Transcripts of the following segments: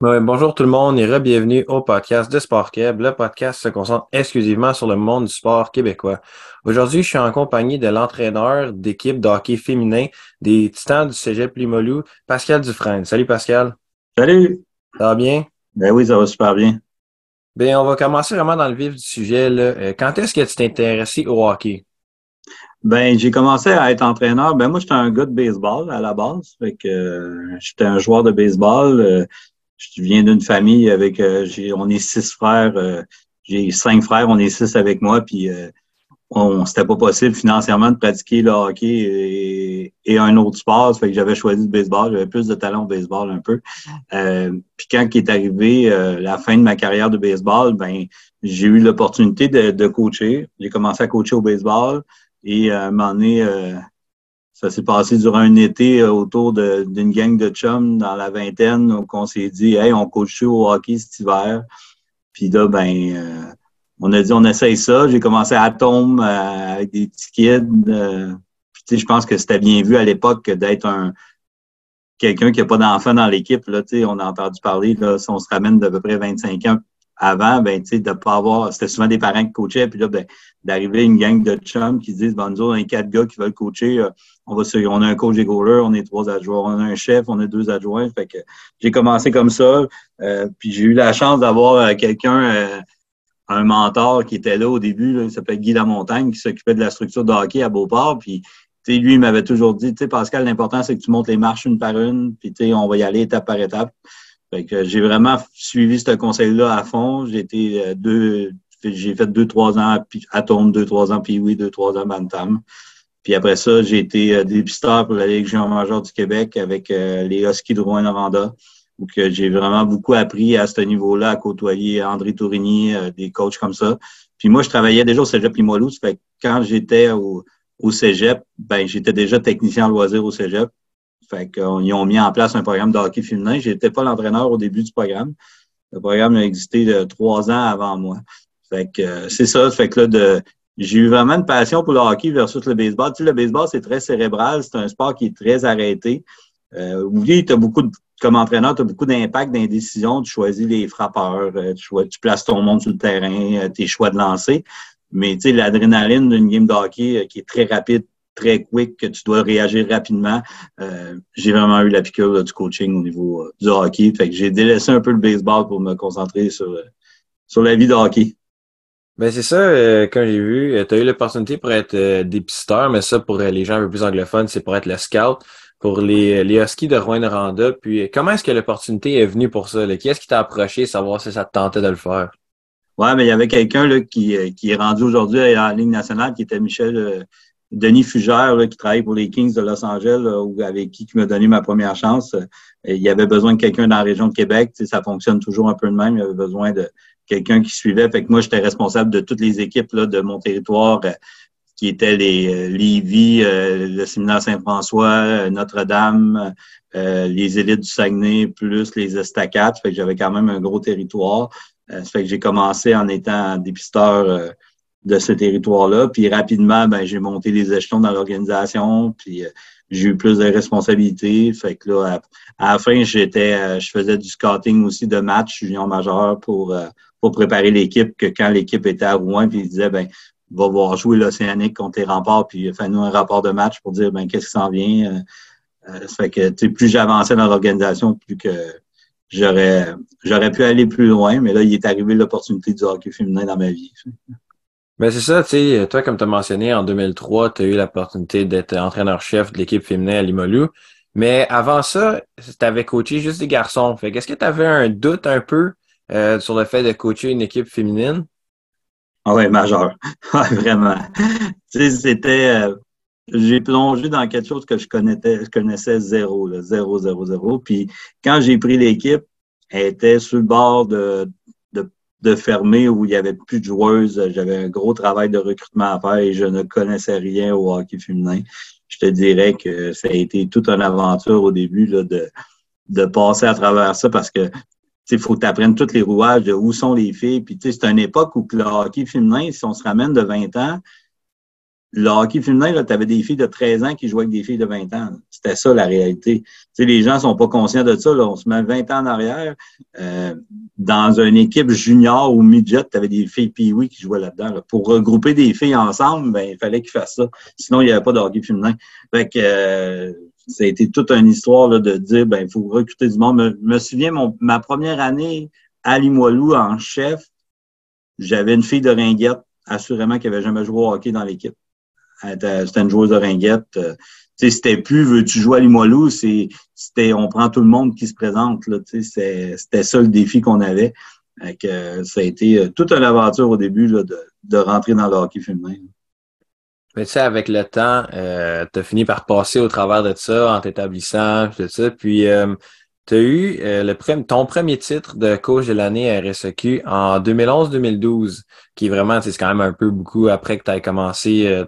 bonjour tout le monde et re-bienvenue au podcast de Sport Québec. Le podcast se concentre exclusivement sur le monde du sport québécois. Aujourd'hui, je suis en compagnie de l'entraîneur d'équipe de hockey féminin des Titans du Cégep Limoilou, Pascal Dufresne. Salut Pascal. Salut. Ça va bien? Ben oui, ça va super bien. Bien, on va commencer vraiment dans le vif du sujet. Là. Euh, quand est-ce que tu t'es intéressé au hockey? Ben, j'ai commencé à être entraîneur. Ben, moi, j'étais un gars de baseball à la base. Fait que euh, j'étais un joueur de baseball. Euh, je viens d'une famille avec j'ai on est six frères. j'ai cinq frères, on est six avec moi, puis on c'était pas possible financièrement de pratiquer le hockey et, un autre sport. fait que j'avais choisi le baseball. J'avais plus de talent au baseball un peu. Euh, puis quand est arrivé euh, la fin de ma carrière de baseball, ben j'ai eu l'opportunité de, de, coacher. J'ai commencé à coacher au baseball et à un moment euh, ça s'est passé durant un été autour d'une gang de chums dans la vingtaine où on s'est dit Hey, on coach au hockey cet hiver. Puis là, ben on a dit on essaye ça. J'ai commencé à Atom euh, avec des petits kids. Euh, je pense que c'était bien vu à l'époque d'être un quelqu'un qui n'a pas d'enfant dans l'équipe. Là, on a entendu parler, là, si on se ramène d'à peu près 25 ans avant, ben, tu sais, de pas avoir. C'était souvent des parents qui coachaient, puis là, ben, d'arriver une gang de chums qui disent bon, nous on a quatre gars qui veulent coacher, euh, on va se, on a un coach des on est trois adjoints, on a un chef, on a deux adjoints. Fait que j'ai commencé comme ça. puis j'ai eu la chance d'avoir quelqu'un un mentor qui était là au début, là, il s'appelait Guy Lamontagne, qui s'occupait de la structure de à Beauport. Puis, lui, il m'avait toujours dit, Pascal, l'important, c'est que tu montes les marches une par une, puis on va y aller étape par étape. Fait que j'ai vraiment suivi ce conseil-là à fond. J'ai été euh, deux, j'ai fait deux, trois ans à Tombe, deux, trois ans, puis oui, deux, trois ans Bantam. Puis après ça, j'ai été euh, dépisteur pour la Ligue majeure du Québec avec euh, les Huskies de Rouen-Noranda où j'ai vraiment beaucoup appris à ce niveau-là, à côtoyer André Tourigny, euh, des coachs comme ça. Puis moi, je travaillais déjà au Cégep Limoilou. Fait que quand j'étais au, au Cégep, ben j'étais déjà technicien en loisir au Cégep. Fait qu'ils ont mis en place un programme de hockey féminin. J'étais pas l'entraîneur au début du programme. Le programme a existé de trois ans avant moi. Fait que c'est ça. Fait que là, de, j'ai eu vraiment une passion pour le hockey versus le baseball. Tu sais, le baseball, c'est très cérébral. C'est un sport qui est très arrêté. Euh, oui, tu as beaucoup de comme entraîneur, tu as beaucoup d'impact dans les décisions. Tu choisis les frappeurs, euh, tu, tu places ton monde sur le terrain, euh, tes choix de lancer. Mais tu sais, l'adrénaline d'une game de hockey euh, qui est très rapide, très quick, que tu dois réagir rapidement. j'ai vraiment eu la piqûre du coaching au niveau du hockey. Fait que j'ai délaissé un peu le baseball pour me concentrer sur, sur la vie de hockey. Ben c'est ça, quand j'ai vu, tu as eu l'opportunité pour être dépisteur, mais ça, pour les gens un peu plus anglophones, c'est pour être le scout pour les, les Huskies de Rouen-Noranda. Puis comment est-ce que l'opportunité est venue pour ça? Qui est-ce qui t'a approché, savoir si ça te tentait de le faire? Ouais, mais il y avait quelqu'un là, qui, euh, qui est rendu aujourd'hui à la Ligue nationale, qui était Michel euh, Denis Fugère, là, qui travaille pour les Kings de Los Angeles, ou avec qui, qui m'a donné ma première chance. Euh, il y avait besoin de quelqu'un dans la région de Québec. ça fonctionne toujours un peu de même. Il y avait besoin de quelqu'un qui suivait. Fait que moi, j'étais responsable de toutes les équipes là, de mon territoire qui étaient les euh, Lévis, euh, le séminaire Saint-François, euh, Notre-Dame, les élites du Saguenay, plus les estacades. Fait que j'avais quand même un gros territoire. ça fait que j'ai commencé en étant dépisteur de ce territoire-là. Puis rapidement, ben, j'ai monté les échelons dans l'organisation. Puis j'ai eu plus de responsabilités. Fait que là, à, la fin, j'étais, je faisais du scouting aussi de match junior majeur pour, pour préparer l'équipe, que quand l'équipe était à Rouen, puis ils disaient, ben, va voir jouer l'Océanique contre les remparts, puis fait-nous un rapport de match pour dire ben qu'est-ce qui s'en vient. Euh, euh, fait que plus j'avançais dans l'organisation, plus que j'aurais j'aurais pu aller plus loin, mais là, il est arrivé l'opportunité du hockey féminin dans ma vie. Ben c'est ça, tu sais, toi, comme tu as mentionné, en 2003, tu as eu l'opportunité d'être entraîneur-chef de l'équipe féminine à Limolu. Mais avant ça, tu avais coaché juste des garçons. Fait qu'est-ce que tu avais un doute un peu euh, sur le fait de coacher une équipe féminine? Ah ouais, majeur. vraiment. Tu sais, c'était. Euh, j'ai plongé dans quelque chose que je connaissais, je connaissais zéro, là, zéro, zéro, zéro. Puis quand j'ai pris l'équipe, elle était sur le bord de, de, fermer où il y avait plus de joueuses. J'avais un gros travail de recrutement à faire et je ne connaissais rien au hockey féminin. Je te dirais que ça a été toute une aventure au début là, de, de passer à travers ça parce que il faut que tu apprennes tous les rouages de où sont les filles. Puis c'est une époque où le hockey féminin, si on se ramène de 20 ans, le hockey féminin, tu avais des filles de 13 ans qui jouaient avec des filles de 20 ans. C'était ça la réalité. Tu sais, les gens sont pas conscients de ça. Là. On se met 20 ans en arrière. Euh, dans une équipe junior ou midget, tu avais des filles pee qui jouaient là-dedans. Pour regrouper des filles ensemble, ben, il fallait qu'ils fassent ça. Sinon, il n'y avait pas de hockey féminin. Fait que euh, ça a été toute une histoire là, de dire ben, il faut recruter du monde. Je me, souviens, mon, ma première année à Limoilou en chef, j'avais une fille de ringuette, assurément, qui n'avait jamais joué au hockey dans l'équipe. C'était une joueuse de ringuette. Euh, c'était plus veux-tu jouer à Limoilou, c'était on prend tout le monde qui se présente. C'était ça le défi qu'on avait. ça a été euh, toute une aventure au début là, de, rentrer dans le hockey féminin. Mais tu sais, avec le temps, euh, tu as fini par passer au travers de ça en t'établissant, tout ça. Puis tu as eu le ton premier titre de coach de l'année à RSEQ en 2011-2012, qui vraiment, c'est quand même un peu beaucoup après que tu as commencé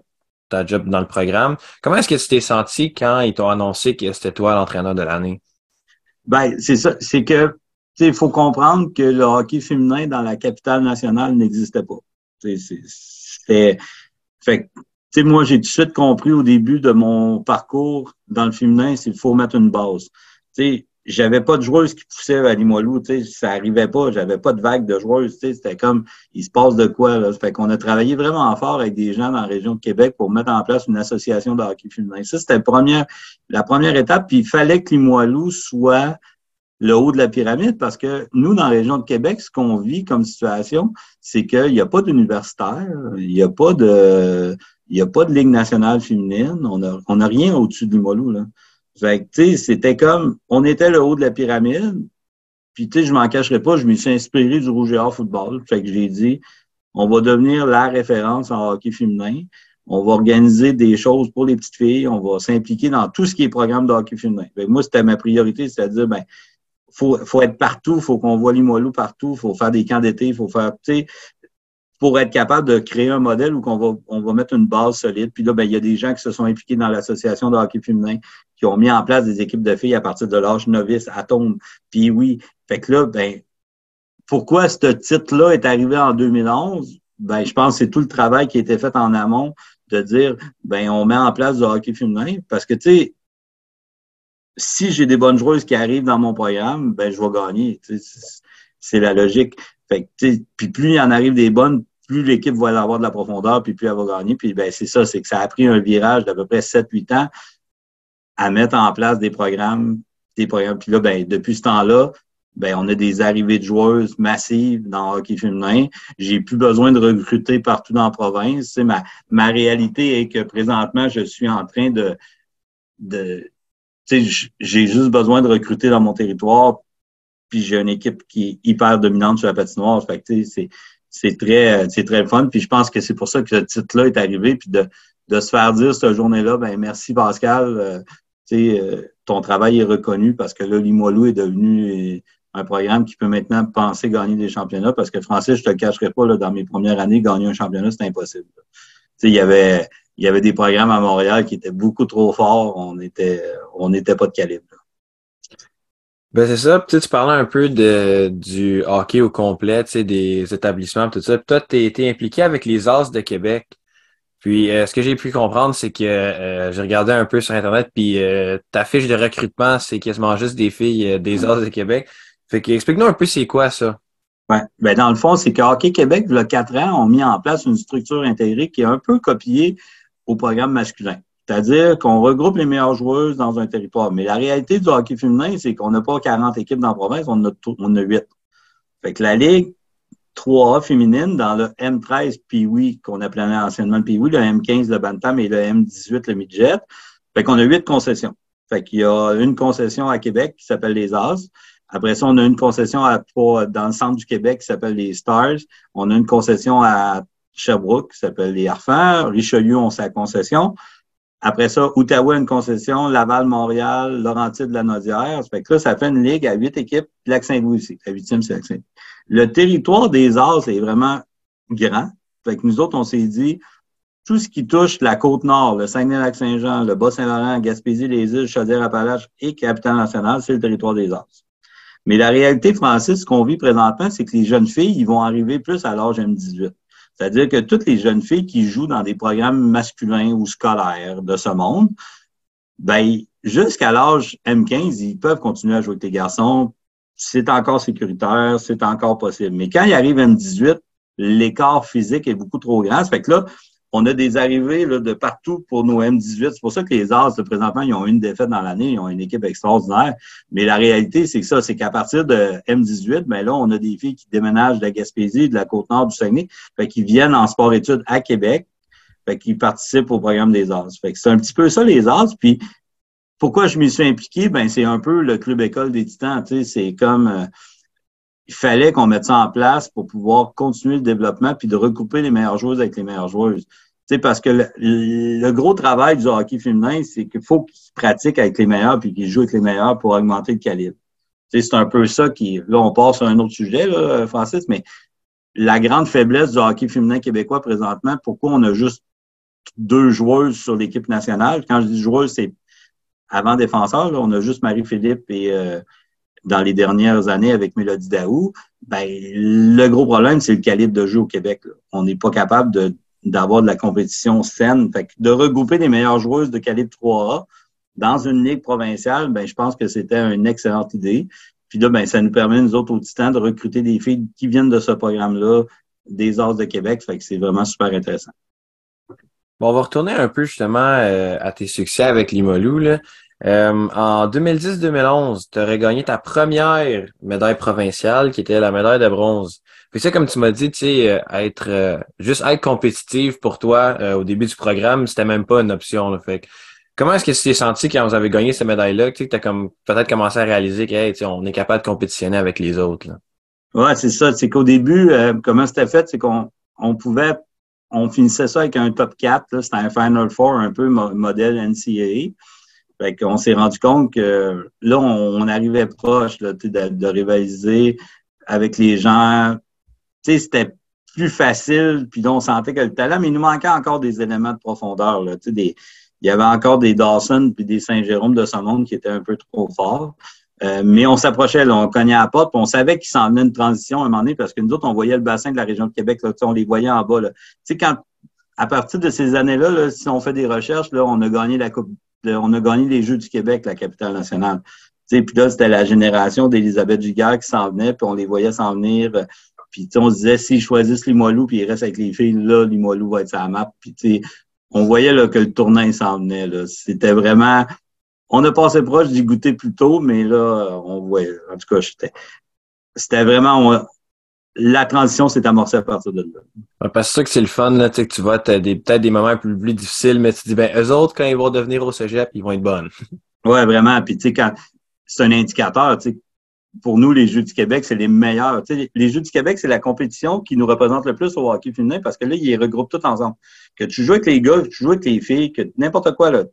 ta job dans le programme. Comment est-ce que tu t'es senti quand ils t'ont annoncé que c'était toi l'entraîneur de l'année? Ben, c'est ça. C'est que il faut comprendre que le hockey féminin dans la capitale nationale n'existait pas. C'était. Fait sais, moi, j'ai tout de suite compris au début de mon parcours dans le féminin, c'est qu'il faut mettre une base. Tu j'avais pas de joueuses qui poussaient à Limoilou, tu sais, ça arrivait pas, j'avais pas de vague de joueuses, tu sais, c'était comme, il se passe de quoi, là. Fait qu'on a travaillé vraiment fort avec des gens dans la région de Québec pour mettre en place une association de hockey féminin. Ça, c'était la première, la première étape, puis il fallait que Limoilou soit le haut de la pyramide parce que nous, dans la région de Québec, ce qu'on vit comme situation, c'est qu'il n'y a pas d'universitaire, il n'y a pas de, il n'y a pas de Ligue nationale féminine. On n'a on a rien au-dessus du Molou. Là. Fait que, tu sais, c'était comme, on était le haut de la pyramide. Puis, tu sais, je m'en cacherai pas, je me suis inspiré du Rouge et Or football. Fait que j'ai dit, on va devenir la référence en hockey féminin. On va organiser des choses pour les petites filles. On va s'impliquer dans tout ce qui est programme de hockey féminin. Fait que moi, c'était ma priorité, c'est-à-dire, ben, faut, faut être partout, faut qu'on voit Limoilou partout, faut faire des camps d'été, faut faire, tu sais, pour être capable de créer un modèle où on va, on va mettre une base solide. Puis là, ben, il y a des gens qui se sont impliqués dans l'association de hockey féminin, qui ont mis en place des équipes de filles à partir de l'âge novice, atome. Puis oui, fait que là, ben, pourquoi ce titre-là est arrivé en 2011? Ben, je pense que c'est tout le travail qui a été fait en amont de dire, ben, on met en place du hockey féminin. Parce que, tu sais, si j'ai des bonnes joueuses qui arrivent dans mon programme, ben, je vais gagner. C'est la logique. Fait que, puis plus il y en arrive des bonnes, plus l'équipe va avoir de la profondeur, puis plus elle va gagner. Puis ben, c'est ça, c'est que ça a pris un virage d'à peu près 7-8 ans à mettre en place des programmes, des programmes. Puis là, ben, depuis ce temps-là, ben, on a des arrivées de joueuses massives dans le hockey féminin. J'ai plus besoin de recruter partout dans la province. C'est ma, ma réalité est que présentement, je suis en train de, j'ai juste besoin de recruter dans mon territoire puis j'ai une équipe qui est hyper dominante sur la patinoire. Fait que, c'est très, c'est très fun. Puis je pense que c'est pour ça que ce titre-là est arrivé. Puis de, de se faire dire cette journée-là, ben merci Pascal. Euh, euh, ton travail est reconnu parce que là, Limoilou est devenu un programme qui peut maintenant penser gagner des championnats parce que Francis, je te cacherai pas, là, dans mes premières années, gagner un championnat, c'est impossible. Il y avait, il y avait des programmes à Montréal qui étaient beaucoup trop forts. On était, on n'était pas de calibre. Ben c'est ça. Puis, tu parlais un peu de, du hockey au complet, des établissements, tout ça. Puis, toi, tu été impliqué avec les As de Québec. Puis euh, ce que j'ai pu comprendre, c'est que euh, j'ai regardé un peu sur Internet, puis euh, ta fiche de recrutement, c'est quasiment juste des filles des As de Québec. Fait que explique-nous un peu c'est quoi ça. Ouais. Ben, dans le fond, c'est que Hockey Québec, il y a quatre ans, ont mis en place une structure intégrée qui est un peu copiée au programme masculin. C'est-à-dire qu'on regroupe les meilleures joueuses dans un territoire. Mais la réalité du hockey féminin, c'est qu'on n'a pas 40 équipes dans la province, on a, on a 8. Fait que la Ligue 3A féminine, dans le M13 Pee-Wee, qu'on appelait anciennement le Pee-Wee, le M15 le Bantam et le M18 le Midget, fait qu'on a 8 concessions. Fait qu'il y a une concession à Québec qui s'appelle les As. Après ça, on a une concession à, dans le centre du Québec qui s'appelle les Stars. On a une concession à Sherbrooke qui s'appelle les Harfans. Richelieu, on sa concession. Après ça, Ottawa, une concession, Laval, Montréal, Laurentide, la Nodière. Fait que là, ça fait une ligue à huit équipes, Lac-Saint-Louis aussi. La huitième, c'est Lac-Saint-Louis. Le territoire des Arts est vraiment grand. Fait que nous autres, on s'est dit, tout ce qui touche la Côte-Nord, le Saguenay-Lac-Saint-Jean, le Bas-Saint-Laurent, Gaspésie, les îles, Chaudière-Appalaches et Capitale-Nationale, c'est le territoire des Arts. Mais la réalité, Francis, ce qu'on vit présentement, c'est que les jeunes filles, ils vont arriver plus à l'âge M18. C'est-à-dire que toutes les jeunes filles qui jouent dans des programmes masculins ou scolaires de ce monde, ben, jusqu'à l'âge M15, ils peuvent continuer à jouer avec les garçons. C'est encore sécuritaire, c'est encore possible. Mais quand ils arrivent M18, l'écart physique est beaucoup trop grand. Ça fait que là, on a des arrivées de partout pour nos M18. C'est pour ça que les As, présentement, ils ont une défaite dans l'année, ils ont une équipe extraordinaire. Mais la réalité, c'est que ça, c'est qu'à partir de M18, ben là, on a des filles qui déménagent de la Gaspésie, de la Côte-Nord, du Saguenay, fait qui viennent en sport-études à Québec, fait qu'ils participent au programme des As. Fait que c'est un petit peu ça, les As. Puis pourquoi je m'y suis impliqué? Ben, c'est un peu le club école des Titans. Tu sais, c'est comme euh, il fallait qu'on mette ça en place pour pouvoir continuer le développement puis de recouper les meilleures joueuses avec les meilleures joueuses. Sais, parce que le, gros travail du hockey féminin, c'est qu'il faut qu'ils pratiquent avec les meilleurs puis qu'ils jouent avec les meilleurs pour augmenter le calibre. C'est un peu ça qui. Là, on passe sur un autre sujet, là, Francis, mais la grande faiblesse du hockey féminin québécois présentement, pourquoi on a juste deux joueuses sur l'équipe nationale? Quand je dis joueuses, c'est avant défenseur, on a juste Marie-Philippe et euh, dans les dernières années avec Mélodie Daou, ben, le gros problème, c'est le calibre de jeu au Québec. On n'est pas capable de, d'avoir de la compétition saine. Fait de regrouper les meilleures joueuses de calibre 3A dans une ligue provinciale, ben, je pense que c'était une excellente idée. Puis là, ben, ça nous permet, nous autres, au Titan, de recruter des filles qui viennent de ce programme-là, des As de Québec. Fait que c'est vraiment super intéressant. Bon, on va retourner un peu justement euh, à tes succès avec Limolou. Là. Euh, en 2010-2011, tu aurais gagné ta première médaille provinciale, qui était la médaille de bronze. Puis ça, comme tu m'as dit, tu sais, euh, être euh, juste être compétitive pour toi au début du programme, c'était même pas une option. Là. Fait comment est-ce que tu t'es senti quand vous avez gagné cette médaille-là? Tu sais, as comme peut-être commencé à réaliser qu'on est capable de compétitionner avec les autres. Là. Ouais, c'est ça. C'est qu'au début, comment c'était fait, c'est qu'on on pouvait, on finissait ça avec un top 4. C'était un Final Four un peu modèle NCAA. Fait qu'on s'est rendu compte que là, on, arrivait proche de, de, rivaliser avec les gens. C'était plus facile, puis là, on sentait que le talent, mais il nous manquait encore des éléments de profondeur. Là, des, il y avait encore des Dawson puis des Saint-Jérôme de ce monde qui étaient un peu trop forts. Euh, mais on s'approchait, là, on cognait à la porte, puis on savait qu'il s'en venait une transition à un moment donné, parce que nous autres, on voyait le bassin de la région de Québec, là, on les voyait en bas. Sais, quand à partir de ces années-là, là, si on fait des recherches, là, on a gagné la Coupe on a gagné les Jeux du Québec, la capitale nationale. Puis là, c'était la génération d'Elisabeth Giguère qui s'en venait, puis on les voyait s'en venir. Puis on se disait, s'ils choisissent Limoilou, puis ils restent avec les filles, là, Limoilou va être sa map. Puis on voyait là, que le tournant s'en venait. C'était vraiment... On a passé proche d'y goûter plus tôt, mais là, on voyait. En tout cas, c'était vraiment la transition s'est amorcée à partir de là. parce que ça que c'est le fun, là, tu vois, tu as peut-être des moments plus, plus difficiles, mais tu te dis, ben, eux autres, quand ils vont devenir au cégep, ils vont être bonnes. ouais, vraiment. Puis, tu sais, quand c'est un indicateur, tu sais, pour nous, les Jeux du Québec, c'est les meilleurs. Tu sais, les Jeux du Québec, c'est la compétition qui nous représente le plus au hockey féminin parce que là, ils les regroupent tout ensemble. Que tu joues avec les gars, que tu joues avec les filles, que n'importe quoi, là,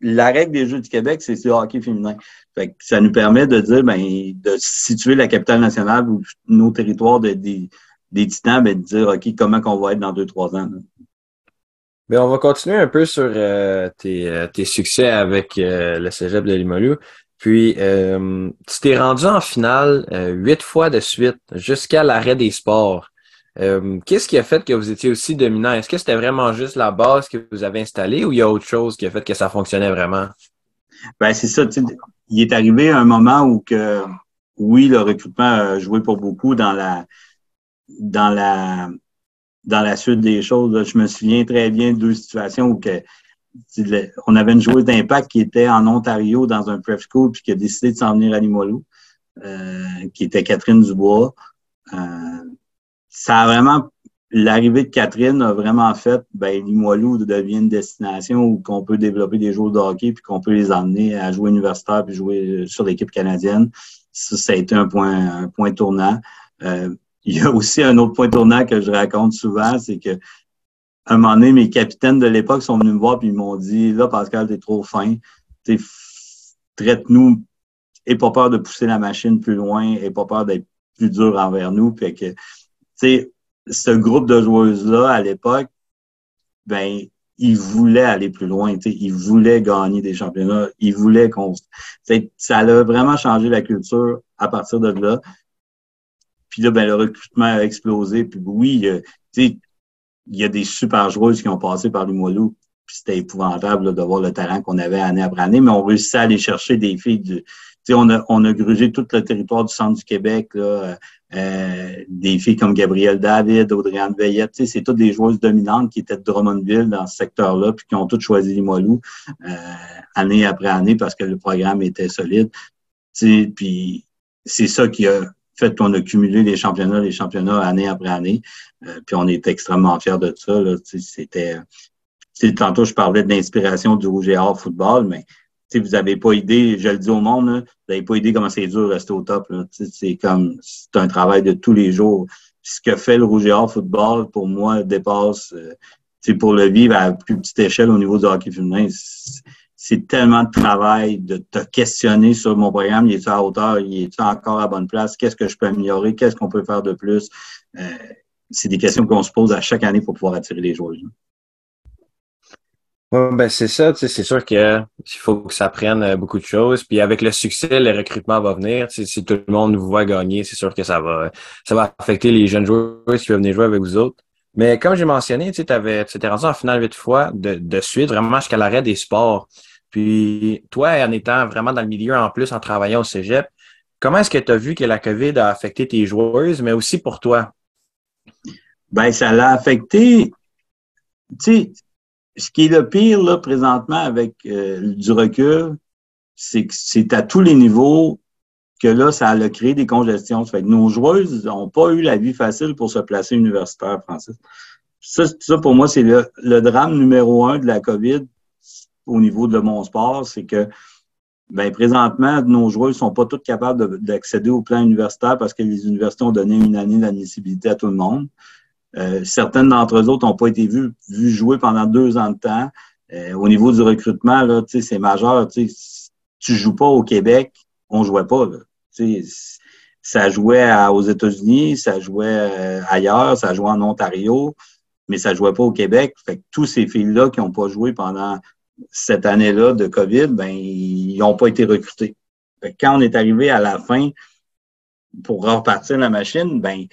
la règle des Jeux du Québec, c'est le hockey féminin. Fait que ça nous permet de dire, ben, de situer la capitale nationale ou nos territoires de, des, des titans, ben, de dire, OK, comment qu'on va être dans deux, trois ans. Ben, on va continuer un peu sur euh, tes, euh, tes, succès avec euh, le Cégep de Limoilou. Puis, tu t'es rendu en finale huit fois de suite jusqu'à l'arrêt des sports. Euh, qu'est-ce qui a fait que vous étiez aussi dominant? Est-ce que c'était vraiment juste la base que vous avez installée ou il y a autre chose qui a fait que ça fonctionnait vraiment? Ben, c'est ça. Il est arrivé un moment où que, oui, le recrutement a joué pour beaucoup dans la, dans la, dans la suite des choses. Je me souviens très bien de deux situations où que, on avait une joueuse d'impact qui était en Ontario dans un prep school puis qui a décidé de s'en venir à Limoilou, euh, qui était Catherine Dubois. Euh, ça a vraiment l'arrivée de Catherine a vraiment fait ben Limoilou devient une destination où on peut développer des joueurs de hockey puis qu'on peut les emmener à jouer universitaire puis jouer sur l'équipe canadienne. Ça, ça a été un point un point tournant. Euh, il y a aussi un autre point tournant que je raconte souvent, c'est que un moment donné, mes capitaines de l'époque sont venus me voir puis ils m'ont dit Là, Pascal, t'es trop fin. Traite-nous, et pas peur de pousser la machine plus loin, et pas peur d'être plus dur envers nous. Puis que sais, ce groupe de joueuses-là, à l'époque, ben, ils voulaient aller plus loin, ils voulaient gagner des championnats, ils voulaient qu'on... Ça a vraiment changé la culture à partir de là. Puis là, ben, le recrutement a explosé. Puis oui, il y a des super joueuses qui ont passé par Limoilou. Puis c'était épouvantable de voir le talent qu'on avait année après année, mais on réussissait à aller chercher des filles du. On a, on grugé tout le territoire du centre du Québec, euh, des filles comme Gabrielle David, Audriane Veillette, c'est toutes des joueuses dominantes qui étaient de Drummondville dans ce secteur-là, puis qui ont toutes choisi Limoilou euh, année après année parce que le programme était solide. C'est ça qui a fait qu'on a cumulé les championnats, les championnats année après année. Euh, puis on est extrêmement fiers de ça. C'était. Tantôt, je parlais de l'inspiration du Rouge et Or football, mais vous n'avez pas idée, je le dis au monde, vous n'avez pas idée comment c'est dur de rester au top. C'est comme c'est un travail de tous les jours. ce que fait le Rouge et football, pour moi, dépasse euh, pour le vivre à plus petite échelle au niveau du hockey féminin. C'est tellement de travail de te questionner sur mon programme, il est à hauteur, il est encore à bonne place, qu'est-ce que je peux améliorer, qu'est-ce qu'on peut faire de plus? Euh, c'est des questions qu'on se pose à chaque année pour pouvoir attirer les joueurs. Ouais, ben c'est ça, tu sais, c'est sûr qu'il faut que ça prenne euh, beaucoup de choses. Puis avec le succès, le recrutement va venir. Si tout le monde vous voit gagner, c'est sûr que ça va ça va affecter les jeunes joueurs qui veulent venir jouer avec vous autres. Mais comme j'ai mentionné, tu sais, t'es rendu en finale huit fois de, de suite, vraiment jusqu'à l'arrêt des sports. Puis toi, en étant vraiment dans le milieu, en plus, en travaillant au Cégep, comment est-ce que tu as vu que la COVID a affecté tes joueuses, mais aussi pour toi? Ben, ça l'a affecté. Tu sais, ce qui est le pire là, présentement avec euh, du recul, c'est que c'est à tous les niveaux que là, ça a créé des congestions. fait que nos joueuses n'ont pas eu la vie facile pour se placer universitaire, Francis. Ça, ça pour moi, c'est le, drame numéro un de la COVID au niveau de mon sport, c'est que ben, présentement, nos joueurs ne sont pas toutes capables d'accéder au plan universitaire parce que les universités ont donné une année d'admissibilité à tout le monde. Euh, certaines d'entre eux autres n'ont pas été vues, jouer pendant deux ans de temps. Euh, au niveau du recrutement, là, c'est majeur. Tu ne joues pas au Québec, on jouait pas. Là. Ça jouait aux États-Unis, ça jouait euh, ailleurs, ça jouait en Ontario, mais ça jouait pas au Québec. Fait que tous ces filles-là qui n'ont pas joué pendant cette année-là de COVID, ben, ils n'ont pas été recrutés. Quand on est arrivé à la fin pour repartir la machine, ben,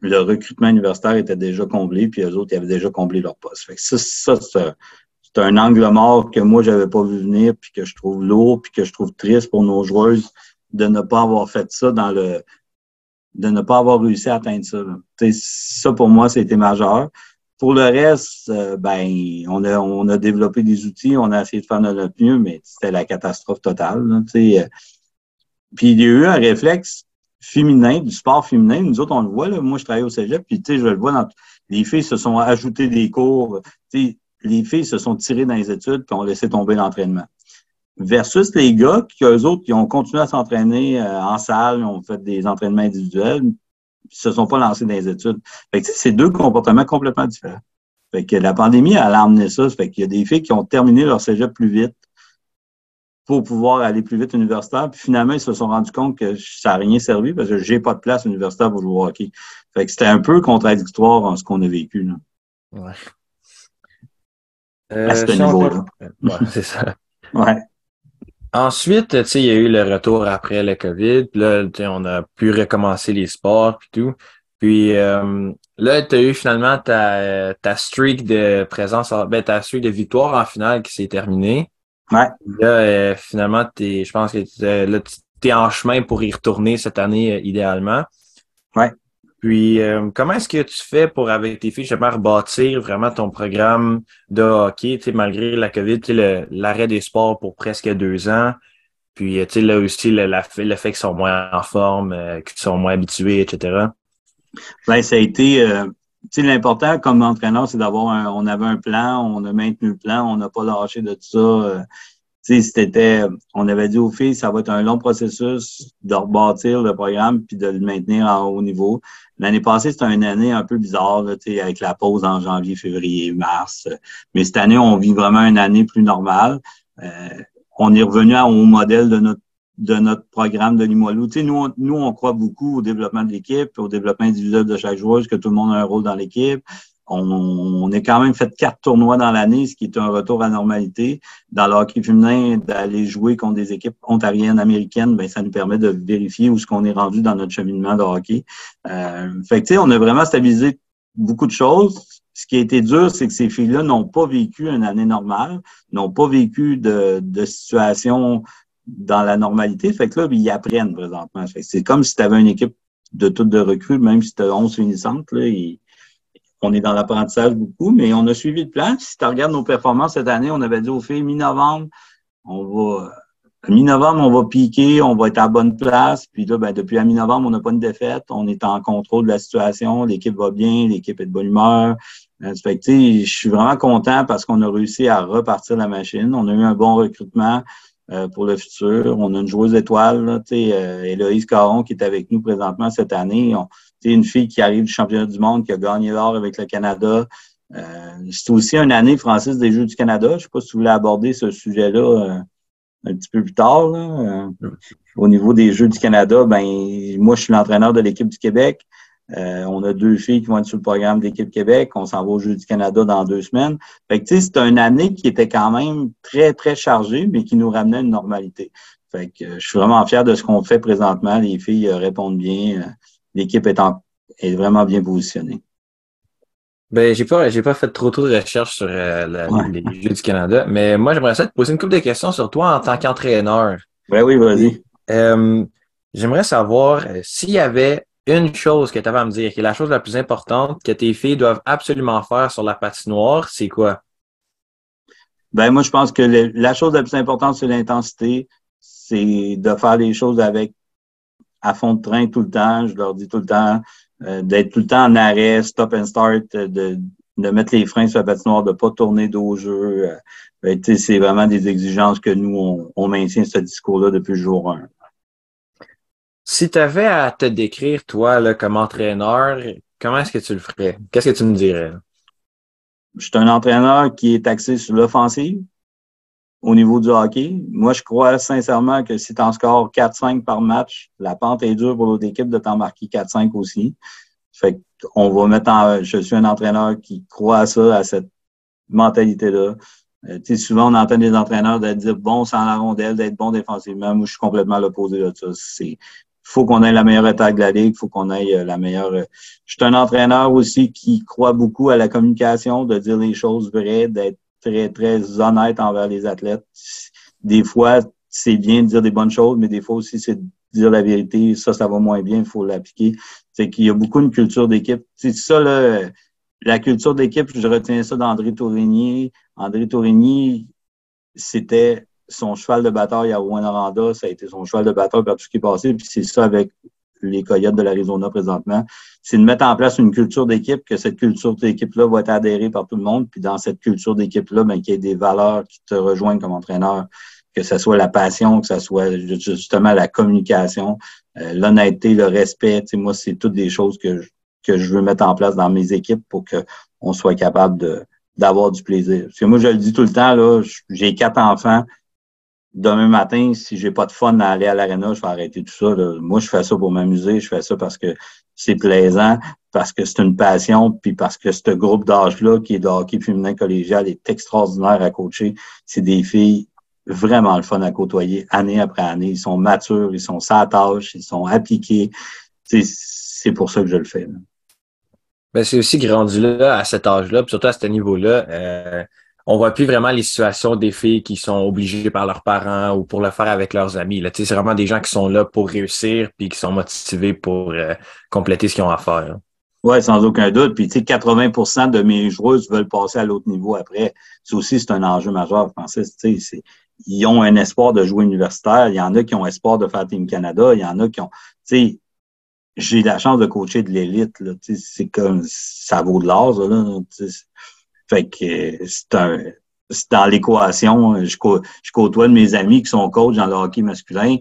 le recrutement universitaire était déjà comblé, puis eux autres, ils avaient déjà comblé leur poste. Fait que ça, ça c'est un angle mort que moi, j'avais pas vu venir, puis que je trouve lourd, puis que je trouve triste pour nos joueuses de ne pas avoir fait ça dans le de ne pas avoir réussi à atteindre ça. Ça, pour moi, c'était majeur. Pour le reste, euh, ben, on a, on a développé des outils, on a essayé de faire notre mieux, mais c'était la catastrophe totale. Là, puis il y a eu un réflexe féminin, du sport féminin. Nous autres, on le voit, là. moi je travaille au cégep, puis je le vois dans les filles se sont ajoutées des cours, les filles se sont tirées dans les études puis ont laissé tomber l'entraînement. Versus les gars, qui eux autres, qui ont continué à s'entraîner euh, en salle, ont fait des entraînements individuels, puis se sont pas lancés dans les études. Fait que c'est deux comportements complètement différents. Fait que la pandémie, a amené ça. Fait qu'il y a des filles qui ont terminé leur cégep plus vite, pour pouvoir aller plus vite universitaire. Puis finalement, ils se sont rendus compte que ça n'a rien servi parce que j'ai pas de place universitaire pour jouer au hockey. Fait que c'était un peu contradictoire en ce qu'on a vécu. Là. Ouais. à ce euh, niveau-là. Ouais, c'est ça. ouais. Ensuite, tu sais, il y a eu le retour après le COVID. Puis là, on a pu recommencer les sports et tout. Puis euh, là, tu as eu finalement ta, ta streak de présence, ben, ta streak de victoire en finale qui s'est terminée. Ouais. Là, euh, finalement, es, je pense que tu es en chemin pour y retourner cette année euh, idéalement. Ouais. Puis, euh, comment est-ce que tu fais pour, avec tes filles, justement, rebâtir vraiment ton programme de hockey, malgré la COVID, l'arrêt des sports pour presque deux ans? Puis, tu sais, là aussi, le, le, fait qu'ils sont moins en forme, qu'ils sont moins habitués, etc. Ben, ça a été, sais, l'important comme entraîneur, c'est d'avoir un, on avait un plan, on a maintenu le plan, on n'a pas lâché de tout ça. Euh, tu sais, c'était, on avait dit aux filles, ça va être un long processus de rebâtir le programme puis de le maintenir en haut niveau. L'année passée, c'était une année un peu bizarre, là, avec la pause en janvier, février, mars. Mais cette année, on vit vraiment une année plus normale. Euh, on est revenu au modèle de notre de notre programme de Limoilou. Tu sais, nous, on, nous, on croit beaucoup au développement de l'équipe, au développement individuel de chaque joueur, que tout le monde a un rôle dans l'équipe. On, on est quand même fait quatre tournois dans l'année, ce qui est un retour à la normalité. Dans le hockey féminin, d'aller jouer contre des équipes ontariennes, américaines, ben, ça nous permet de vérifier où ce qu'on est rendu dans notre cheminement de hockey. Euh, fait on a vraiment stabilisé beaucoup de choses. ce qui a été dur, c'est que ces filles-là n'ont pas vécu une année normale, n'ont pas vécu de, de situation dans la normalité. Fait que là, ils apprennent présentement. c'est comme si tu avais une équipe de toutes de recrues, même si tu as 11 finissantes, là, on est dans l'apprentissage beaucoup, mais on a suivi le plan. Si tu regardes nos performances cette année, on avait dit aux filles, mi-novembre, on va mi-novembre, on va piquer, on va être à bonne place. Puis là, ben, depuis à mi-novembre, on n'a pas une défaite. On est en contrôle de la situation. L'équipe va bien, l'équipe est de bonne humeur. Euh, fait que, je suis vraiment content parce qu'on a réussi à repartir la machine. On a eu un bon recrutement euh, pour le futur. On a une joueuse étoile, là, euh, Héloïse Caron, qui est avec nous présentement cette année. On, une fille qui arrive du championnat du monde, qui a gagné l'or avec le Canada. Euh, c'est aussi une année, Francis, des Jeux du Canada. Je ne sais pas si vous voulez aborder ce sujet-là euh, un petit peu plus tard. Là. Euh, au niveau des Jeux du Canada, ben moi, je suis l'entraîneur de l'équipe du Québec. Euh, on a deux filles qui vont être sur le programme d'équipe Québec. On s'en va aux Jeux du Canada dans deux semaines. Fait que, c'est une année qui était quand même très, très chargée, mais qui nous ramenait à une normalité. Fait que, je suis vraiment fier de ce qu'on fait présentement. Les filles répondent bien. L'équipe est, est vraiment bien positionnée. Ben, j'ai pas, j'ai pas fait trop trop de recherches sur euh, les Jeux du Canada, mais moi, j'aimerais ça te poser une couple de questions sur toi en tant qu'entraîneur. Ben oui, vas-y. Euh, j'aimerais savoir euh, s'il y avait une chose que tu avais à me dire, qui est la chose la plus importante que tes filles doivent absolument faire sur la patinoire, c'est quoi? Ben, moi, je pense que la chose la plus importante, c'est l'intensité. C'est de faire les choses avec à fond de train tout le temps. Je leur dis tout le temps, euh, d'être tout le temps en arrêt, stop and start, euh, de, mettre les freins sur la patinoire, de pas tourner dos jeu. Euh, ben, c'est vraiment des exigences que nous, on, on maintient ce discours-là depuis le jour 1. Si tu avais à te décrire, toi, comme entraîneur, comment est-ce que tu le ferais? Qu'est-ce que tu me dirais? Je suis un entraîneur qui est axé sur l'offensive, au niveau du hockey. Moi, je crois sincèrement que si tu en scores 4-5 par match, la pente est dure pour l'autre équipe de t'en marquer 4-5 aussi. Fait qu'on va mettre en, je suis un entraîneur qui croit à ça, à cette mentalité-là. Euh, souvent, on entend des entraîneurs de dire bon sans la rondelle, d'être bon défensivement. Moi, je suis complètement l'opposé de ça. Faut qu'on ait la meilleure attaque de la ligue, faut qu'on ait euh, la meilleure. Euh, je suis un entraîneur aussi qui croit beaucoup à la communication, de dire les choses vraies, d'être très, très honnête envers les athlètes. Des fois, c'est bien de dire des bonnes choses, mais des fois aussi, c'est dire la vérité. Ça, ça va moins bien, il faut l'appliquer. C'est qu'il y a beaucoup de culture d'équipe. C'est ça, là, la culture d'équipe, je retiens ça d'André Tourigny. André Tourigny, c'était son cheval de bataille à Rwanda, ça a été son cheval de bataille par tout ce qui est passé, puis c'est ça avec les Coyotes de l'Arizona présentement, c'est de mettre en place une culture d'équipe, que cette culture d'équipe-là va être adhérée par tout le monde, puis dans cette culture d'équipe-là, ben, qu'il y ait des valeurs qui te rejoignent comme entraîneur, que ce soit la passion, que ce soit justement la communication, euh, l'honnêteté, le respect. moi, c'est toutes des choses que je, que je veux mettre en place dans mes équipes pour qu'on soit capable de d'avoir du plaisir. Parce que moi, je le dis tout le temps, là, j'ai quatre enfants, demain matin, si j'ai pas de fun à aller à l'aréna, je vais arrêter tout ça. Moi, je fais ça pour m'amuser, je fais ça parce que c'est plaisant, parce que c'est une passion, puis parce que ce groupe d'âge-là, qui est de hockey féminin collégial, est extraordinaire à coacher. C'est des filles vraiment le fun à côtoyer année après année. Ils sont matures, ils sont sans tâche, ils sont appliqués. C'est pour ça que je le fais. Ben, c'est aussi grandi là, à cet âge-là, surtout à ce niveau-là. Euh, on voit plus vraiment les situations des filles qui sont obligées par leurs parents ou pour le faire avec leurs amis. Là. C'est vraiment des gens qui sont là pour réussir puis qui sont motivés pour euh, compléter ce qu'ils ont à faire. Oui, sans aucun doute. Puis, tu sais, 80% de mes joueuses veulent passer à l'autre niveau après. Ça aussi, c'est un enjeu majeur, Francis. Tu sais, ils ont un espoir de jouer universitaire. Il y en a qui ont espoir de faire Team Canada. Il y en a qui ont... Tu sais, j'ai la chance de coacher de l'élite. Tu sais, c'est comme... Ça vaut de l'or, là. Fait que c'est un c'est dans l'équation. Je, je côtoie de mes amis qui sont coachs dans le hockey masculin.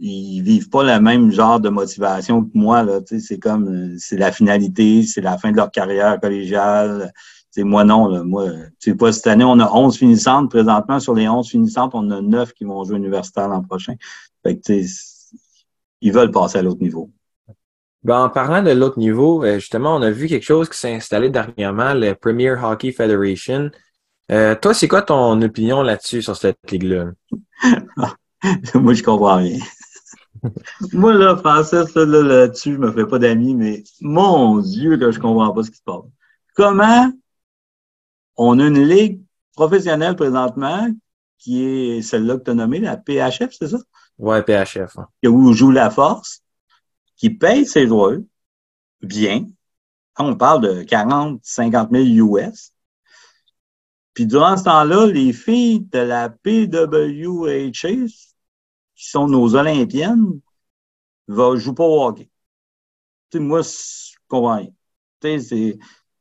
Ils vivent pas le même genre de motivation que moi. Là, c'est comme c'est la finalité, c'est la fin de leur carrière collégiale. C'est moi non. Là, moi, tu pas cette année, on a 11 finissantes. Présentement, sur les 11 finissantes, on a 9 qui vont jouer universitaire l'an prochain. Fait que, ils veulent passer à l'autre niveau. Ben, en parlant de l'autre niveau, euh, justement, on a vu quelque chose qui s'est installé dernièrement, le Premier Hockey Federation. Euh, toi, c'est quoi ton opinion là-dessus, sur cette ligue-là? Moi, je comprends rien. Moi, là, Francis, là, là-dessus, je me fais pas d'amis, mais mon Dieu, que je comprends pas ce qui se passe. Comment on a une ligue professionnelle présentement qui est celle-là que tu as nommée, la PHF, c'est ça? Ouais, PHF. Où joue la force, qui paye ses joueurs bien. On parle de 40, 50 000 US. Puis durant ce temps-là, les filles de la PWHA, qui sont nos Olympiennes, ne jouent pas au hockey. moi, je comprends rien.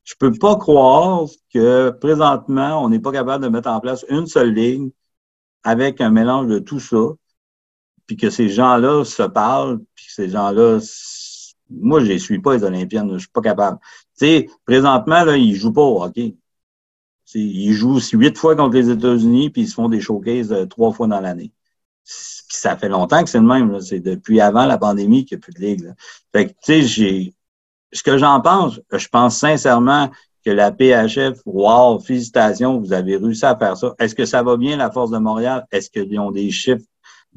Je peux pas croire que présentement, on n'est pas capable de mettre en place une seule ligne avec un mélange de tout ça, puis que ces gens-là se parlent, puis que ces gens-là, moi, je ne suis pas les Olympiennes, je suis pas capable. Tu sais, présentement, là, ils jouent pas au hockey. ils jouent huit fois contre les États-Unis, puis ils se font des showcases euh, trois fois dans l'année. Ça fait longtemps que c'est le même. C'est depuis avant la pandémie qu'il n'y a plus de ligue. Fait que, tu sais, j'ai. Ce que j'en pense, je pense sincèrement que la PHF, wow, félicitations, vous avez réussi à faire ça. Est-ce que ça va bien, la Force de Montréal? Est-ce qu'ils ont des chiffres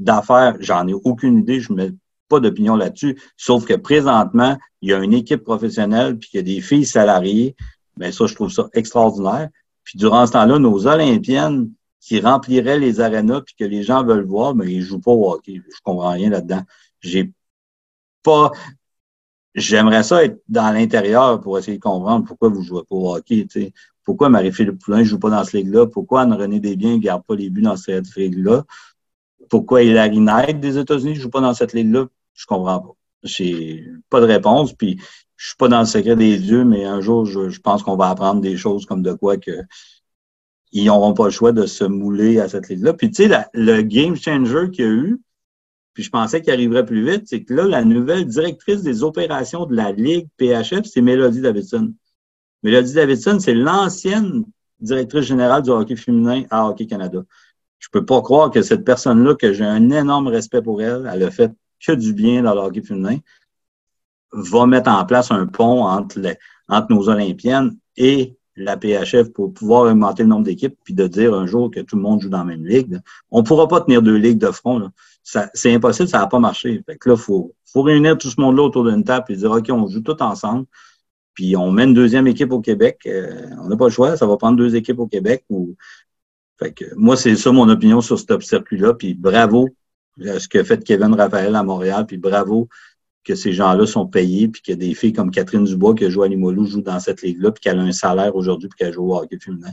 d'affaires? J'en ai aucune idée, je mets pas d'opinion là-dessus. Sauf que présentement, il y a une équipe professionnelle, puis qu'il y a des filles salariées. Bien, ça, je trouve ça extraordinaire. Puis durant ce temps-là, nos Olympiennes qui rempliraient les arénas, puis que les gens veulent voir, mais ils jouent pas au hockey. Je comprends rien là-dedans. J'ai pas J'aimerais ça être dans l'intérieur pour essayer de comprendre pourquoi vous jouez pas au hockey. Pourquoi Marie-Philippe Poulin ne joue pas dans ce ligue-là? Pourquoi Anne-Renée Desbiens ne garde pas les buts dans cette ligue-là? Pourquoi Hilary Knight des États-Unis ne joue pas dans cette ligue-là? Je comprends pas. J'ai pas de réponse. Puis je suis pas dans le secret des dieux, mais un jour, je, je pense qu'on va apprendre des choses comme de quoi que ils n'auront pas le choix de se mouler à cette ligue-là. Puis tu sais, le game changer qu'il y a eu, puis je pensais qu'il arriverait plus vite, c'est que là, la nouvelle directrice des opérations de la Ligue PHF, c'est Mélodie Davidson. Mélodie Davidson, c'est l'ancienne directrice générale du hockey féminin à Hockey Canada. Je peux pas croire que cette personne-là, que j'ai un énorme respect pour elle, elle a fait que du bien dans le hockey féminin, va mettre en place un pont entre, les, entre nos Olympiennes et la PHF pour pouvoir augmenter le nombre d'équipes puis de dire un jour que tout le monde joue dans la même ligue. On ne pourra pas tenir deux ligues de front. C'est impossible, ça n'a pas marché. Fait que là, il faut, faut réunir tout ce monde-là autour d'une table et dire OK, on joue tout ensemble. Puis on met une deuxième équipe au Québec. Euh, on n'a pas le choix, ça va prendre deux équipes au Québec. Ou... Fait que moi, c'est ça mon opinion sur ce circuit-là. Puis bravo à ce que fait Kevin Raphaël à Montréal. Puis bravo que ces gens-là sont payés, puis que des filles comme Catherine Dubois qui joue à Limoilou joue dans cette ligue-là, puis qu'elle a un salaire aujourd'hui, puis qu'elle joue au hockey féminin.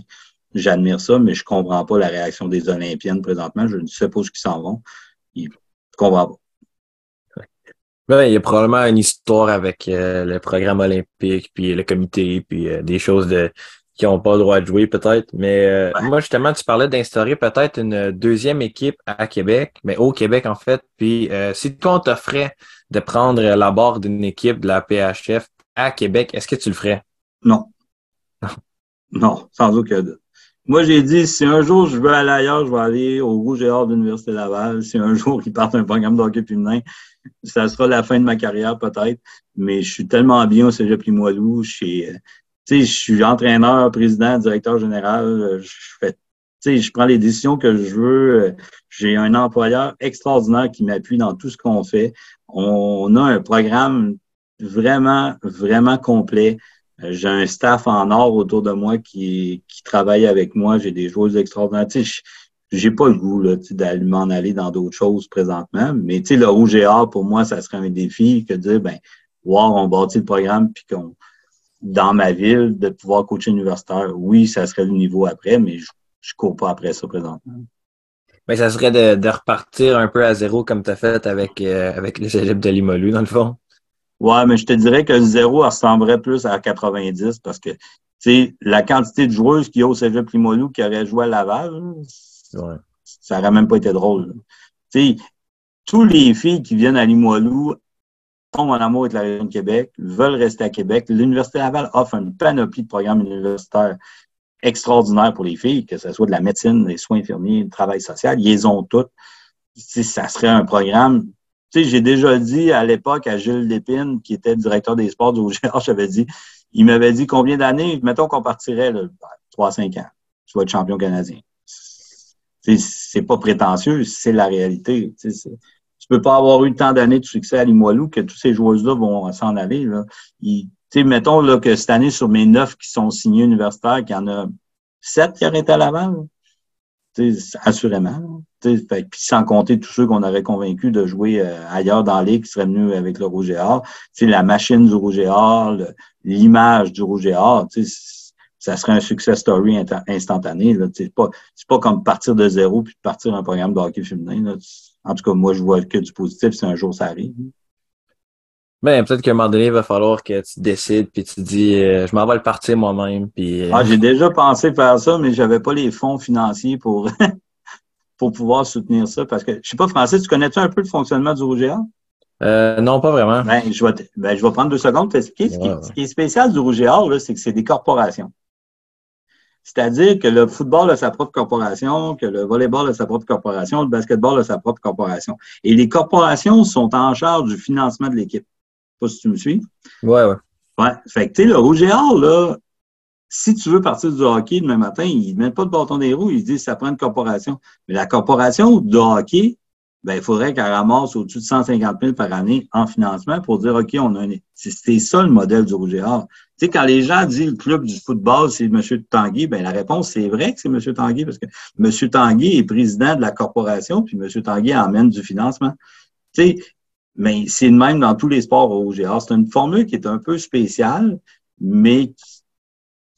J'admire ça, mais je comprends pas la réaction des Olympiennes présentement. Je ne sais pas où ils s'en vont il comprend pas. il y a probablement une histoire avec euh, le programme olympique, puis le comité, puis euh, des choses de qui n'ont pas le droit de jouer peut-être. Mais euh, moi, justement, tu parlais d'instaurer peut-être une deuxième équipe à Québec, mais au Québec en fait. Puis si toi, on t'offrait de prendre la barre d'une équipe de la PHF à Québec, est-ce que tu le ferais? Non. non, sans aucun doute. Moi, j'ai dit, si un jour je veux aller ailleurs, je vais aller au Rouge et Or de l'Université Laval. Si un jour ils partent un programme d'hockey féminin, ça sera la fin de ma carrière peut-être. Mais je suis tellement bien au Cégep Limoilou. Euh, je suis entraîneur, président, directeur général. Euh, je fais, je prends les décisions que je veux. Euh, j'ai un employeur extraordinaire qui m'appuie dans tout ce qu'on fait. On a un programme vraiment, vraiment complet. Euh, j'ai un staff en or autour de moi qui, qui travaille avec moi. J'ai des joueurs extraordinaires. Sais, j'ai pas le goût d'aller m'en aller dans d'autres choses présentement. Mais tu sais, le rouge pour moi, ça serait un défi que de dire, ben, voir, on bâtit le programme, puis qu'on, dans ma ville, de pouvoir coacher universitaire, oui, ça serait le niveau après, mais je, je cours pas après ça présentement. Mais ça serait de, de repartir un peu à zéro comme tu as fait avec, euh, avec les élèves de Limolu, dans le fond. Ouais, mais je te dirais que le zéro ressemblerait plus à 90 parce que la quantité de joueuses qu'il y a au Cégep Limolou qui auraient joué à Laval, ça n'aurait même pas été drôle. Tous les filles qui viennent à Limoilou tombent en amour avec la région de Québec, veulent rester à Québec. L'Université Laval offre une panoplie de programmes universitaires extraordinaires pour les filles, que ce soit de la médecine, des soins infirmiers, le travail social. Ils les ont toutes. ça serait un programme tu sais, j'ai déjà dit à l'époque à Gilles Lépine, qui était directeur des sports du OGR, j'avais dit, il m'avait dit combien d'années, mettons qu'on partirait, là, 3-5 ben, ans, tu vas être champion canadien. C'est pas prétentieux, c'est la réalité. Tu peux pas avoir eu tant d'années de succès à Limoilou que tous ces joueurs-là vont s'en aller. Là. sais, mettons là, que cette année, sur mes neuf qui sont signés universitaires, qu'il y en a sept qui auraient été à Laval. Assurément. Puis sans compter tous ceux qu'on aurait convaincus de jouer euh, ailleurs dans ligue qui seraient venus avec le Rouge et Or. La machine du Rouge et Or, l'image du Rouge et Or, ça serait un success story instantané. C'est pas, pas comme partir de zéro puis partir un programme de hockey féminin. En tout cas, moi, je vois que du positif si un jour ça arrive. Ben, peut-être qu'à un moment donné, il va falloir que tu décides puis tu te dis euh, je m'en vais le partir moi-même. Puis, euh, ah, j'ai déjà pensé faire ça, mais j'avais pas les fonds financiers pour, pour pouvoir soutenir ça. Parce que je sais pas, Francis, tu connais-tu un peu le fonctionnement du Rouge euh, non, pas vraiment. Ben, je vais, ben, je vais prendre deux secondes pour t'expliquer. Ce, qui est spécial du Rouge c'est que c'est des corporations. C'est-à-dire que le football a sa propre corporation, que le volleyball a sa propre corporation, le basketball a sa propre corporation. Et les corporations sont en charge du financement de l'équipe pas si tu me suis. Ouais, ouais. Ouais. Fait que, tu sais, le rouge et or, là, si tu veux partir du hockey demain matin, ils ne mettent pas de bâton des roues, ils disent ça prend une corporation. Mais la corporation de hockey, ben, il faudrait qu'elle ramasse au-dessus de 150 000 par année en financement pour dire, OK, on a un. C'est ça le modèle du Rouge et. Tu sais, quand les gens disent le club du football, c'est M. Tanguy, ben, la réponse, c'est vrai que c'est M. Tanguy parce que M. Tanguy est président de la corporation, puis M. Tanguy emmène du financement. Tu sais, mais c'est le même dans tous les sports au GA. C'est une formule qui est un peu spéciale, mais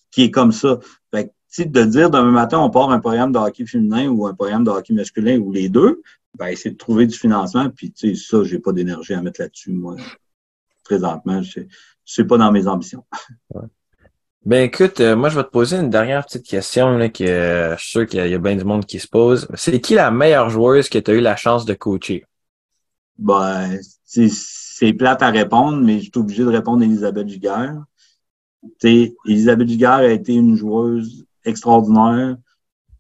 qui est comme ça. Fait que, de dire demain matin, on part un programme de hockey féminin ou un programme de hockey masculin ou les deux, ben, c'est de trouver du financement. Puis, tu sais, ça, j'ai pas d'énergie à mettre là-dessus, moi. Présentement, je suis pas dans mes ambitions. Ben écoute, euh, moi je vais te poser une dernière petite question là, que euh, je suis sûr qu'il y, y, a bien du monde qui se pose. C'est qui la meilleure joueuse que tu as eu la chance de coacher? Ben, c'est plate à répondre, mais je suis obligé de répondre à Elisabeth Giguère. T'sais, Elisabeth Giguère a été une joueuse extraordinaire,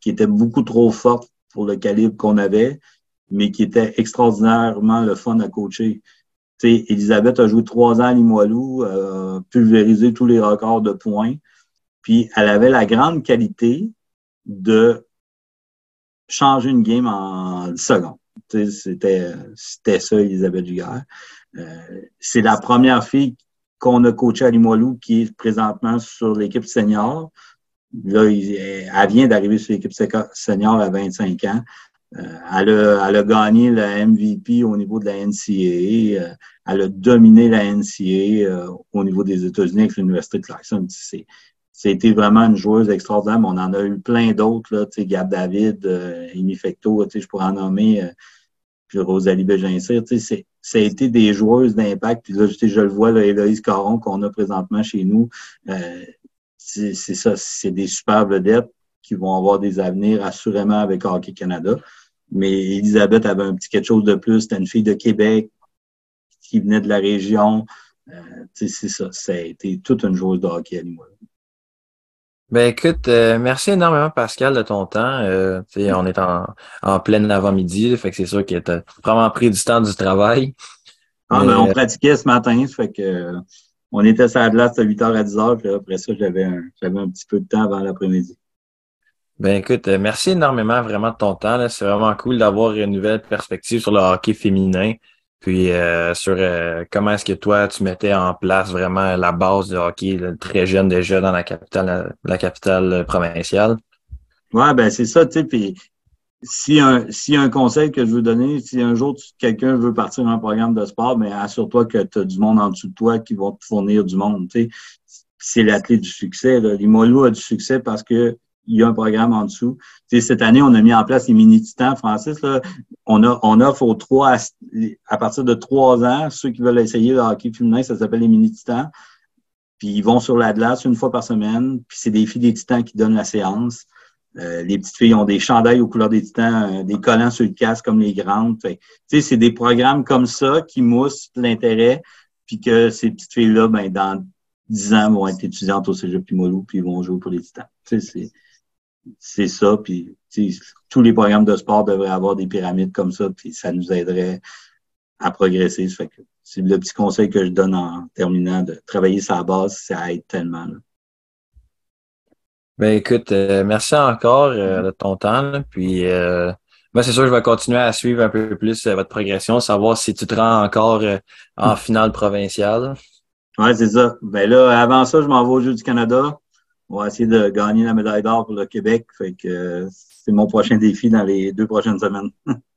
qui était beaucoup trop forte pour le calibre qu'on avait, mais qui était extraordinairement le fun à coacher. T'sais, Elisabeth a joué trois ans à Limoilou, a pulvérisé tous les records de points, puis elle avait la grande qualité de changer une game en 10 secondes. C'était, c'était ça, Elisabeth Giguère. Euh, c'est la première fille qu'on a coachée à Limoilou qui est présentement sur l'équipe senior. Là, elle vient d'arriver sur l'équipe senior à 25 ans. Euh, elle, a, elle, a, gagné la MVP au niveau de la NCAA. Euh, elle a dominé la NCAA au niveau des États-Unis avec l'Université de Clarkson. C'était vraiment une joueuse extraordinaire, mais on en a eu plein d'autres, là, Gab David, euh, Amy Fecto, je pourrais en nommer, euh, puis Rosalie Bégincir, ça a été des joueuses d'impact. Puis là, je, le vois, là, Héloïse Caron qu'on a présentement chez nous, euh, c'est ça, c'est des super vedettes qui vont avoir des avenirs assurément avec Hockey Canada. Mais Elisabeth avait un petit quelque chose de plus. C'était une fille de Québec qui venait de la région. Euh, c'est ça, ça a été toute une joueuse de hockey à. Ben écoute, euh, merci énormément Pascal de ton temps. Euh, on est en, en pleine avant-midi, fait que c'est sûr que tu as vraiment pris du temps du travail. Ah, ben, on pratiquait ce matin, fait que on était sur la glace de 8h à 10h, puis après ça, j'avais un, j'avais un petit peu de temps avant l'après-midi. Ben écoute, euh, merci énormément vraiment de ton temps. C'est vraiment cool d'avoir une nouvelle perspective sur le hockey féminin. Puis euh, sur euh, comment est-ce que toi, tu mettais en place vraiment la base de hockey très jeune déjà dans la capitale, la, capitale provinciale? Ouais, ben c'est ça, tu sais, puis si un, si un conseil que je veux donner, si un jour quelqu'un veut partir dans un programme de sport, mais ben, assure-toi que tu as du monde en dessous de toi qui va te fournir du monde. Tu sais. C'est la clé du succès. Là. Limolo a du succès parce que il y a un programme en dessous. Tu cette année, on a mis en place les mini-titans, Francis. Là, on, a, on offre aux trois, à partir de trois ans, ceux qui veulent essayer le hockey féminin, ça s'appelle les mini-titans. Puis ils vont sur la glace une fois par semaine. Puis c'est des filles des titans qui donnent la séance. Euh, les petites filles ont des chandails aux couleurs des titans, euh, des collants sur le casque comme les grandes. C'est des programmes comme ça qui moussent l'intérêt, puis que ces petites filles-là, ben, dans dix ans, vont être étudiantes au Cégep Pimolou, puis vont jouer pour les titans. C'est c'est ça. Puis tous les programmes de sport devraient avoir des pyramides comme ça, puis ça nous aiderait à progresser. c'est le petit conseil que je donne en terminant de travailler sa base, ça aide tellement. Ben écoute, euh, merci encore euh, de ton temps. puis euh, moi, c'est sûr que je vais continuer à suivre un peu plus votre progression, savoir si tu te rends encore en finale provinciale. Oui, c'est ça. Ben là, avant ça, je m'en vais aux Jeux du Canada. On va essayer de gagner la médaille d'or pour le Québec. Fait que c'est mon prochain défi dans les deux prochaines semaines.